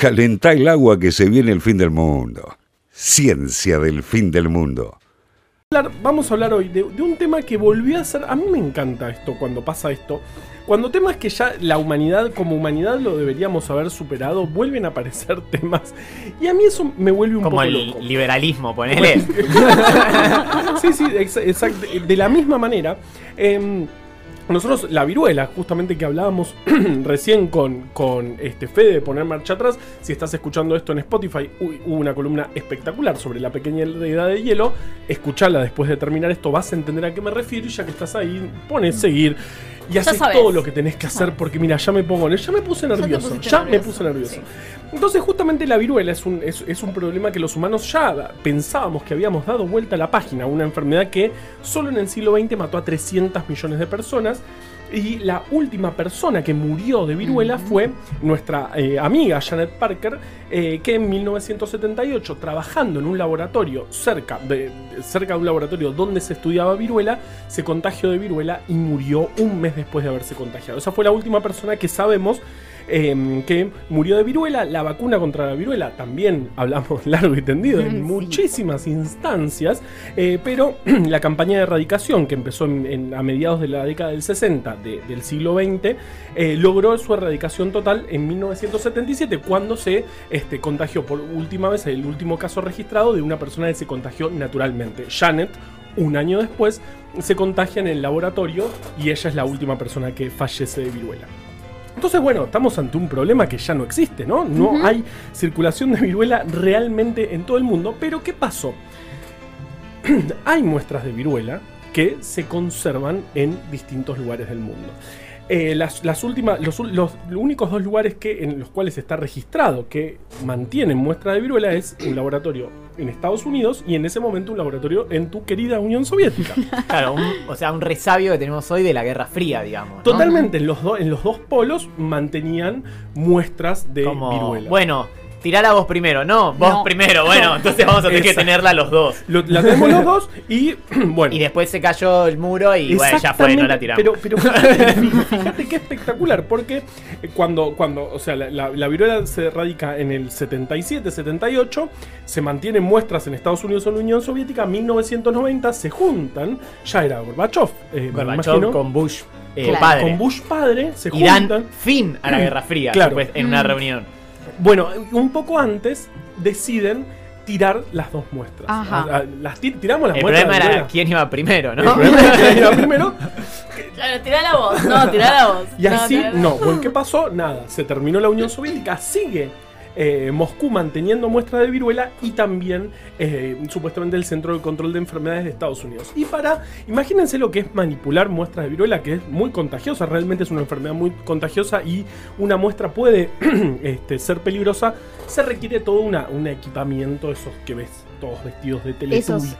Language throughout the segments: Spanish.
Calentá el agua que se viene el fin del mundo. Ciencia del fin del mundo. Vamos a hablar hoy de, de un tema que volvió a ser. A mí me encanta esto cuando pasa esto. Cuando temas que ya la humanidad, como humanidad, lo deberíamos haber superado, vuelven a aparecer temas. Y a mí eso me vuelve un Como poco el loco. liberalismo, ponele. sí, sí, ex- exacto. De la misma manera, em, nosotros, la viruela, justamente que hablábamos recién con, con este Fede de poner marcha atrás, si estás escuchando esto en Spotify, hubo una columna espectacular sobre la pequeña edad de hielo. Escuchala después de terminar esto, vas a entender a qué me refiero. Y ya que estás ahí, pones seguir. Y haces todo lo que tenés que hacer porque mira, ya me pongo, ya me puse nervioso, ya me puse nervioso. sí. Entonces justamente la viruela es un, es, es un problema que los humanos ya pensábamos que habíamos dado vuelta a la página, una enfermedad que solo en el siglo XX mató a 300 millones de personas. Y la última persona que murió de viruela fue nuestra eh, amiga Janet Parker, eh, que en 1978, trabajando en un laboratorio cerca de, de- cerca de un laboratorio donde se estudiaba viruela, se contagió de viruela y murió un mes después de haberse contagiado. Esa fue la última persona que sabemos eh, que murió de viruela. La vacuna contra la viruela también hablamos largo y tendido en Sí. muchísimas instancias, eh, pero la campaña de erradicación que empezó en- en- a mediados de la década del 60 de- del siglo XX eh, logró su erradicación total en 1977 cuando se este, contagió por última vez el último caso registrado de una persona que se contagió naturalmente. Janet, un año después, se contagia en el laboratorio y ella es la última persona que fallece de viruela. Entonces, bueno, estamos ante un problema que ya no existe, ¿no? No hay circulación de viruela realmente en todo el mundo. Pero, ¿qué pasó? hay muestras de viruela que se conservan en distintos lugares del mundo. Eh, las, las últimas, los, los únicos dos lugares que, en los cuales está registrado que mantienen muestras de viruela es un laboratorio en Estados Unidos y en ese momento un laboratorio en tu querida Unión Soviética. Claro, un- o sea, un resabio que tenemos hoy de la Guerra Fría, digamos. ¿no? Totalmente, en los, do- en los dos polos mantenían muestras de Como, viruela. bueno, tirala vos primero, no, vos No. primero, bueno, entonces vamos a tener que tenerla los dos. Lo- la tenemos los dos y bueno. Y después se cayó el muro y bueno, ya fue, no la tiramos. Pero, pero fíjate, qué espectacular, porque cuando, cuando o sea, la, la- la viruela se radica en el 77, 78, se mantienen muestras en Estados Unidos o en la Unión Soviética, 1990 se juntan, ya era Gorbachev, eh, Gorbachev con Bush eh, Claro. padre. con Bush padre, se y dan juntan. fin a la Guerra Fría Claro. después en una reunión. Bueno, un poco antes deciden tirar las dos muestras. Ajá. A- a- Las ti- tiramos las El muestras. problema de era quién iba primero, ¿no? El problema era quién iba primero. Claro, tirá la voz. No, tirá la voz. Y así, no, bueno, ¿qué pasó? Nada, se terminó la Unión Soviética, sigue eh, Moscú manteniendo muestras de viruela y también eh, supuestamente el Centro de Control de Enfermedades de Estados Unidos. Y para, imagínense lo que es manipular muestras de viruela, que es muy contagiosa, realmente es una enfermedad muy contagiosa y una muestra puede este, ser peligrosa, se requiere todo una, un equipamiento, esos que ves todos vestidos de los-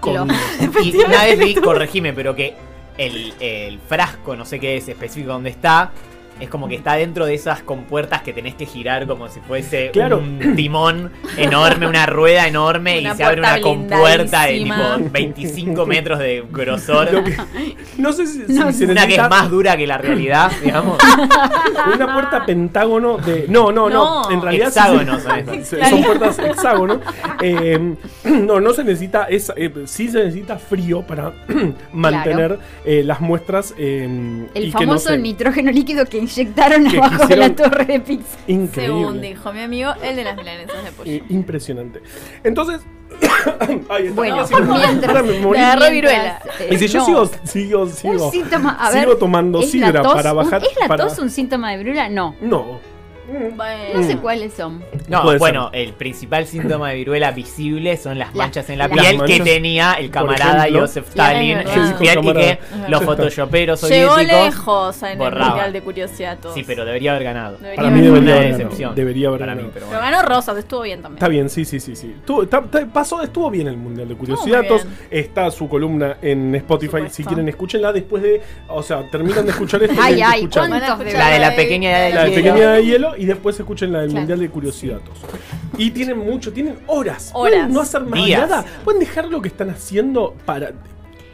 Y una vez vi, corregime, pero que el, el frasco, no sé qué es específico donde está, es como que está dentro de esas compuertas que tenés que girar como si fuese Claro. un timón enorme, una rueda enorme Una y se abre una puerta compuerta de tipo 25 metros de grosor. Que- no sé si, si No, se Una que es más dura que la realidad, digamos. una puerta pentágono de. No, no, no. No. En realidad sí Hexágonos se- son puertas hexágono. Eh, no, no se necesita. Es, eh, sí se necesita frío para mantener eh, las muestras. eh, El y que no famoso se- nitrógeno líquido que inyectaron Que abajo de la torre de pizza. Increíble. Según dijo mi amigo, el de las milanesas de pollo. Eh, impresionante. Entonces. Ay, está- Bueno, mientras- me agarró viruela. eh, Y si yo no, sigo, sigo, sigo. Un síntoma, a ver. sigo tomando ¿es la sidra tos para un- bajar. ¿Es la para- tos un síntoma de viruela? No. No. Bueno. No sé Mm. cuáles son. No, Puede bueno, el principal síntoma de viruela visible son las La- manchas en la las piel manchas, que tenía el por camarada ejemplo. Joseph Stalin es en su piel y que los photoshoperos Llegó soviéticos lejos en el borraban. mundial de curiosidad todos. Sí, pero debería haber ganado. Debería Para haber mí ganado. debería Una haber ganado. decepción. Debería haber para mí, ganado. pero Pero bueno. ganó Rosas, estuvo bien también. Está bien, sí, sí, sí, sí. Estuvo, está- está- pasó, estuvo bien el Mundial de muy bien. Está su columna en Spotify. supuesto. Si quieren, escúchenla después de. O sea, terminan de escuchar esto. y Ay, tienen que ay, escuchar ¿cuántos Van a de La de la pequeña edad del La de hielo. Pequeña de Hielo y después escuchen la del Claro. Mundial de Curiosidatos. Y tienen mucho, tienen horas. Horas. Pueden no hacer más Días. nada. Pueden dejar lo que están haciendo para.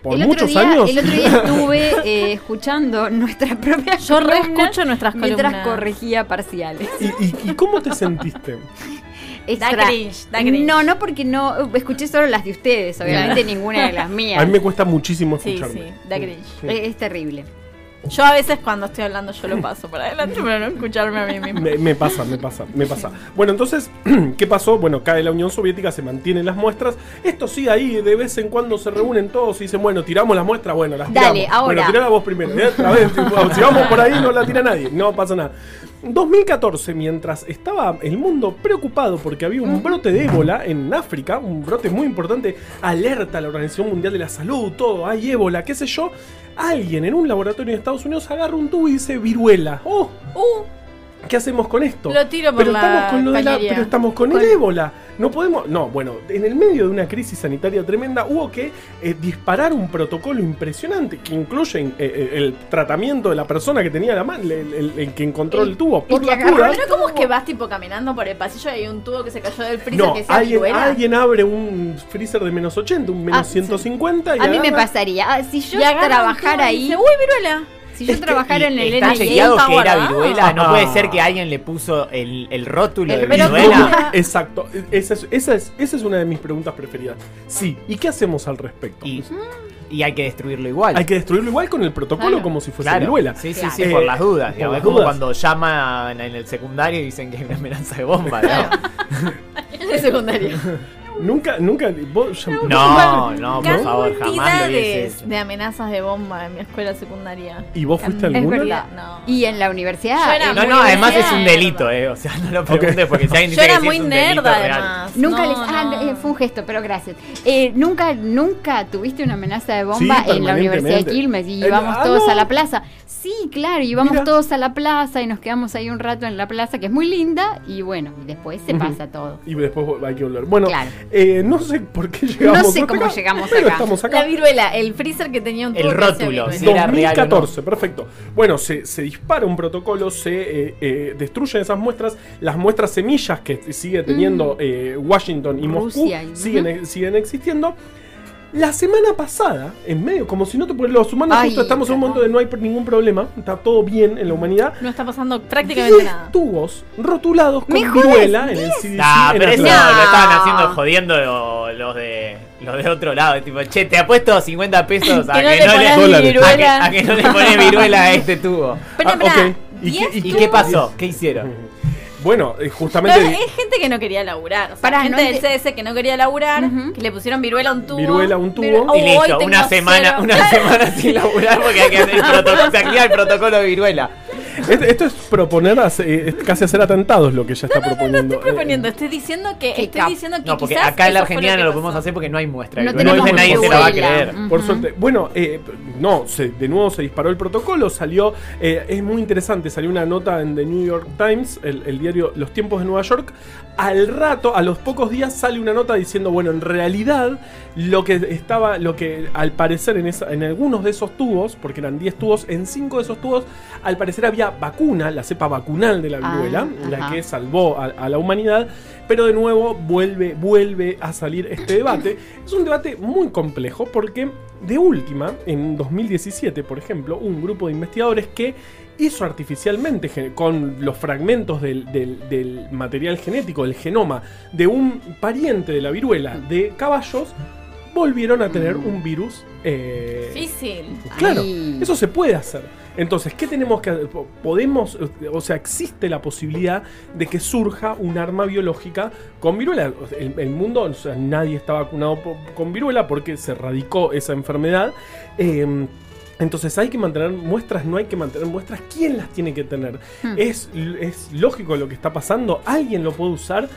Por el otro muchos día, años. El otro día estuve eh, escuchando nuestra propia Yo reescucho nuestras mientras columnas. corregía parciales. ¿Y, y, y cómo te sentiste? extra. cringe, da cringe. No, no porque no escuché solo las de ustedes, obviamente ninguna de las A mías. mí me cuesta muchísimo Sí, escucharme. sí, da cringe. Sí. Es, es terrible. Yo a veces cuando estoy hablando yo lo paso para adelante para no escucharme a mí mismo. Me, me pasa, me pasa, me pasa. Bueno, entonces, ¿qué pasó? Bueno, cae la Unión Soviética, se mantienen las muestras. Esto sí, ahí de vez en cuando se reúnen todos y dicen, bueno, tiramos las muestras, bueno, las Dale, tiramos. ahora. Bueno, tirá vos primero. ¿eh? Otra vez, tipo, si vamos por ahí no la tira nadie, no pasa nada. 2014, mientras estaba el mundo preocupado porque había un brote de ébola en África, un brote muy importante, alerta a la Organización Mundial de la Salud, todo, hay ébola, qué sé yo, alguien en un laboratorio en Estados Unidos agarra un tubo y dice viruela. ¡Oh! Uh, ¿Qué hacemos con esto? Lo tiro por pero la estamos con lo de la, pero estamos con, el ébola. No podemos. No, bueno, en el medio de una crisis sanitaria tremenda hubo que eh, disparar un protocolo impresionante que incluye eh, eh, el tratamiento de la persona que tenía la mano, el, el- el que encontró el, El- tubo por la cura. pero ¿cómo es que vas tipo caminando por el pasillo y hay un tubo que se cayó del freezer No, que sea alguien, alguien abre un freezer de menos 80, un menos Ah, sí. 150 y A mí me pasaría. ah, si yo trabajara ahí, dice, Uy, viruela. Si yo Es que- trabajara en el Está que era viruela. No Ah. puede ser que alguien le puso el, el rótulo El- de viruela. ¿cómo? Exacto, esa es, esa, es, esa es una de mis preguntas preferidas. Sí, ¿y qué hacemos al respecto? Y, y hay que destruirlo igual. Hay que destruirlo igual con el protocolo Claro. como si fuese Claro. viruela. Sí, sí, Claro. sí, Eh, por las dudas. por digamos. las es como dudas. cuando llaman en el secundario y dicen que hay una amenaza de bomba. ¿no? En el secundario. Nunca, nunca. vos ya- No, no, por favor, jamás lo Cantidades hubiese hecho. de amenazas de bomba en mi escuela secundaria. ¿Y vos fuiste Es alguna? verdad. No. y en la universidad. Yo era No, muy no, además es un delito, eh. O sea, no lo preguntes porque si alguien Yo dice era que sí muy es un delito nerda real. además. Nunca No, les. Ah, no. eh, fue un gesto, pero gracias. Eh, nunca, nunca tuviste una amenaza de bomba Sí, en la Universidad de. Quilmes y íbamos ah, todos no. a la plaza. Sí, claro, íbamos Mira. todos a la plaza y nos quedamos ahí un rato en la plaza, que es muy linda, y bueno, y después se pasa todo. Y después hay que volver. Bueno, Claro. Eh, no sé por qué llegamos No sé hasta cómo acá, llegamos pero acá. estamos acá. La viruela, el freezer que tenía un El rótulo, viruela. sí. era real o no. 2014, perfecto. Bueno, se, se dispara un protocolo, se eh, eh, destruyen esas muestras. Las muestras semillas que sigue teniendo eh, Washington y Moscú y- siguen, eh, siguen existiendo. La semana pasada, en medio, como si no te los humanos Ay, justo estamos en un no. momento de no hay ningún problema, está todo bien en la humanidad. No está pasando prácticamente 10 nada. tubos rotulados con viruela en el CDC. Nah, en pero eso Atlanta. lo estaban haciendo jodiendo lo- los de los de otro lado. Tipo, che, te apuesto 50 pesos a Que no que le no a que, Dólares. viruela. a que no le pones viruela a este tubo. Pero, Ah. ¿Y qué- 10 y ¿Y qué- qué pasó? ¿Qué hicieron? Bueno, eh, Pero justamente. es gente que no quería laburar. O sea, Pará, gente no del CS que no quería laburar, que le pusieron viruela a un tubo. Viruela a un tubo. Y listo, una semana, cero. una semana sin laburar porque hay que hacer el protocolo, se activa el protocolo de viruela. Esto, esto es proponer hace- eh, es casi hacer atentados lo que ella está proponiendo. Estoy proponiendo, Eh, estoy diciendo que estoy diciendo que No, porque quizás acá en la Argentina no lo podemos hacer porque no hay muestra. No tenemos nadie se la va a creer. Por suerte. Bueno, eh, no, se, de nuevo se disparó el protocolo, salió, eh, es muy interesante, salió una nota en The New York Times, el, el diario Los Tiempos de Nueva York. Al rato, a los pocos días, sale una nota diciendo, bueno, en realidad lo que estaba, lo que al parecer en, esa- en algunos de esos tubos, porque eran 10 tubos, en 5 de esos tubos, al parecer había vacuna, la cepa vacunal de la Ah, viruela, la ajá. que salvó a, a la humanidad, pero de nuevo vuelve, vuelve a salir este debate. Es un debate muy complejo porque de última, en 2017, por ejemplo, un grupo de investigadores que hizo artificialmente con los fragmentos del, del- del material genético, del genoma, de un pariente de la viruela de caballos, volvieron a tener un virus. eh, Difícil. Claro, Ay. eso se puede hacer. Entonces, ¿qué tenemos que hacer? Po- Podemos, o sea, existe la posibilidad de que surja un arma biológica con viruela. El, el mundo, o sea, nadie está vacunado con viruela porque se erradicó esa enfermedad. Eh, entonces hay que mantener muestras, no hay que mantener muestras. ¿Quién las tiene que tener? Hmm. ¿Es, ¿Es lógico lo que está pasando? ¿Alguien lo puede usar?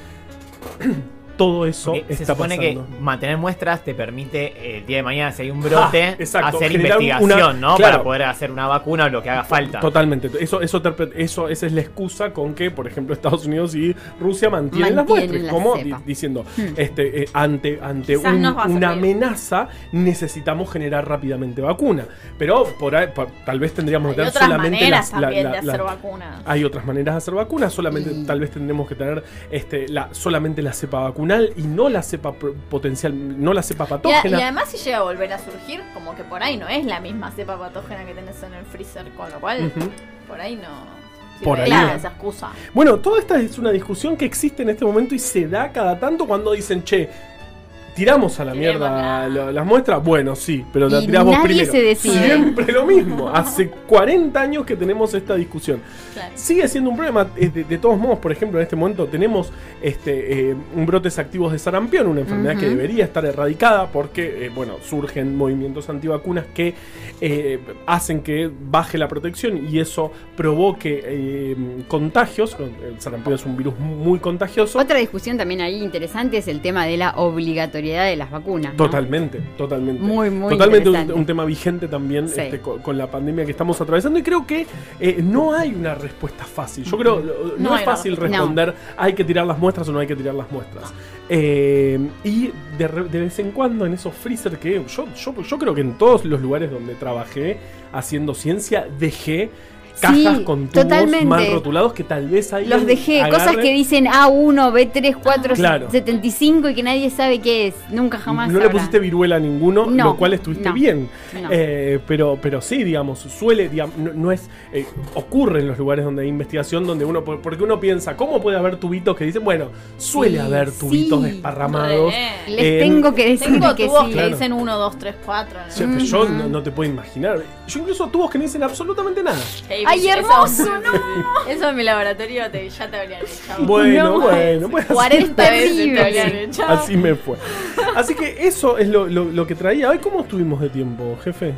Todo eso Porque se está supone pasando. que mantener muestras te permite eh, el día de mañana, si hay un brote, Ah, exacto, hacer generar investigación, una- ¿no? claro. Para poder hacer una vacuna o lo que haga falta. Totalmente. Eso, eso, eso, esa es la excusa con que, por ejemplo, Estados Unidos y Rusia mantienen, las muestras. la Como di- diciendo, Hmm. este, eh, ante, ante un- una amenaza, necesitamos generar rápidamente vacuna. Pero por ahí, por- tal vez tendríamos que tener solamente maneras las- la- también la- de la- hacer vacunas. hay otras maneras de hacer vacunas, solamente Y- tal vez tendremos que tener este, la, solamente la cepa y no la cepa potencial, no la cepa patógena. y además si llega a volver a surgir, como que por ahí no es la misma cepa patógena que tenés en el freezer, con lo cual por ahí no. Si Por ahí. da esa excusa. Bueno, toda esta es una discusión que existe en este momento y se da cada tanto cuando dicen, che, tiramos a la mierda la- la- las muestras. Bueno, sí, pero la Y tirás vos nadie primero. se decide. Siempre lo mismo. Hace 40 años que tenemos esta discusión. Claro. Sigue siendo un problema. eh, De, de todos modos, por ejemplo, en este momento tenemos este, eh, un brotes activos de sarampión, una enfermedad que debería estar erradicada porque, eh, bueno, surgen movimientos antivacunas que eh, hacen que baje la protección y eso provoque contagios. El sarampión es un virus muy contagioso. Otra discusión también ahí interesante es el tema de la obligatoriedad de las vacunas. ¿no? Totalmente, totalmente. Muy, muy Totalmente un, un tema vigente también Sí. este, co- con, la pandemia que estamos atravesando y creo que eh, no hay una respuesta fácil. Yo creo no, No es fácil responder hay que tirar las muestras o no hay que tirar las muestras. Eh, y de, vez en cuando en esos freezer que yo, yo, yo creo que en todos los lugares donde trabajé haciendo ciencia dejé cajas Sí, con tubos totalmente. mal rotulados que tal vez hay Los dejé, cosas que dicen A1, B3, 4, Claro. 75 y que nadie sabe qué es. Nunca jamás. no le pusiste viruela a ninguno, No, lo cual estuviste no. bien. No. Eh, pero, pero sí, digamos, suele, digamos, no, no es. eh, ocurre en los lugares donde hay investigación donde uno. por- Porque uno piensa, ¿cómo puede haber tubitos que dicen, bueno, suele Sí, haber tubitos sí. desparramados? Eh, Les tengo que decir Tengo que tubos sí. que Claro. dicen 1, 2, 3, 4. Sí, pero Yo no, no te puedo imaginar. Yo incluso tubos que no dicen absolutamente nada. ¡Ay, hermoso! Eso en mi laboratorio te, ya te habrían echado. Bueno, No, bueno, pues así- 40 veces te habrían echado. Así me fue. Así que eso es lo, lo- lo que traía. Hoy, ¿cómo estuvimos de tiempo, jefe?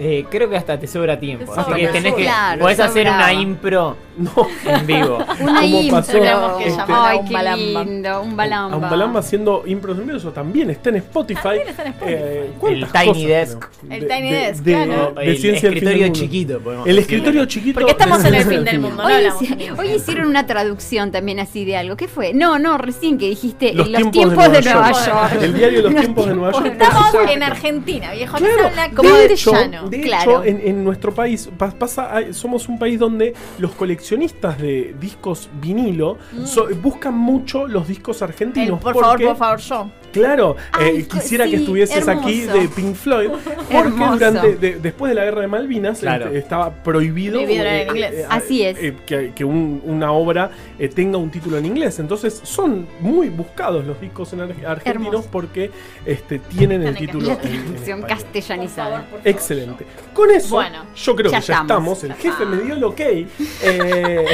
Eh, creo que hasta te sobra tiempo. Te así que tenés que. Claro, podés hacer una impro No. en vivo. Una ¿Cómo intro. pasó? Que Este- Ay, un qué balamba. lindo, un balamba. A un balamba haciendo impros en vivo, eso también está en Spotify. También está en Spotify. Eh, ¿cuántas El Tiny cosas Desk. tenemos? El Tiny Desk, de, claro. de el escritorio chiquito. El escritorio chiquito. Porque estamos de en el fin del mundo, no Hoy, inglés. hoy hicieron una traducción también así de algo. ¿Qué fue? No, no, recién que dijiste Los, eh, tiempos, de Nueva, York. El diario Los, Los tiempos de Nueva York. de Estamos en Argentina, viejo. Habla como de de llano. De Claro. hecho, en, en nuestro país pa- pasa, somos un país donde los coleccionistas de discos vinilo so- buscan mucho los discos El, argentinos. por favor, por favor, yo. Claro, Ay, eh, quisiera sí, que estuvieses aquí de Pink Floyd, porque durante de- después de la guerra de Malvinas Claro. este, estaba prohibido, en inglés. Así es. eh, que, que un- una obra eh, tenga un título en inglés. Entonces son muy buscados los discos en ar- argentinos Hermoso. porque este, tienen el título La en- en traducción español. castellanizada. Excelente. Con eso, Bueno, yo creo ya que ya estamos. estamos. El Ya jefe está. me dio el ok. Eh,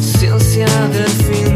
Ciencia del fin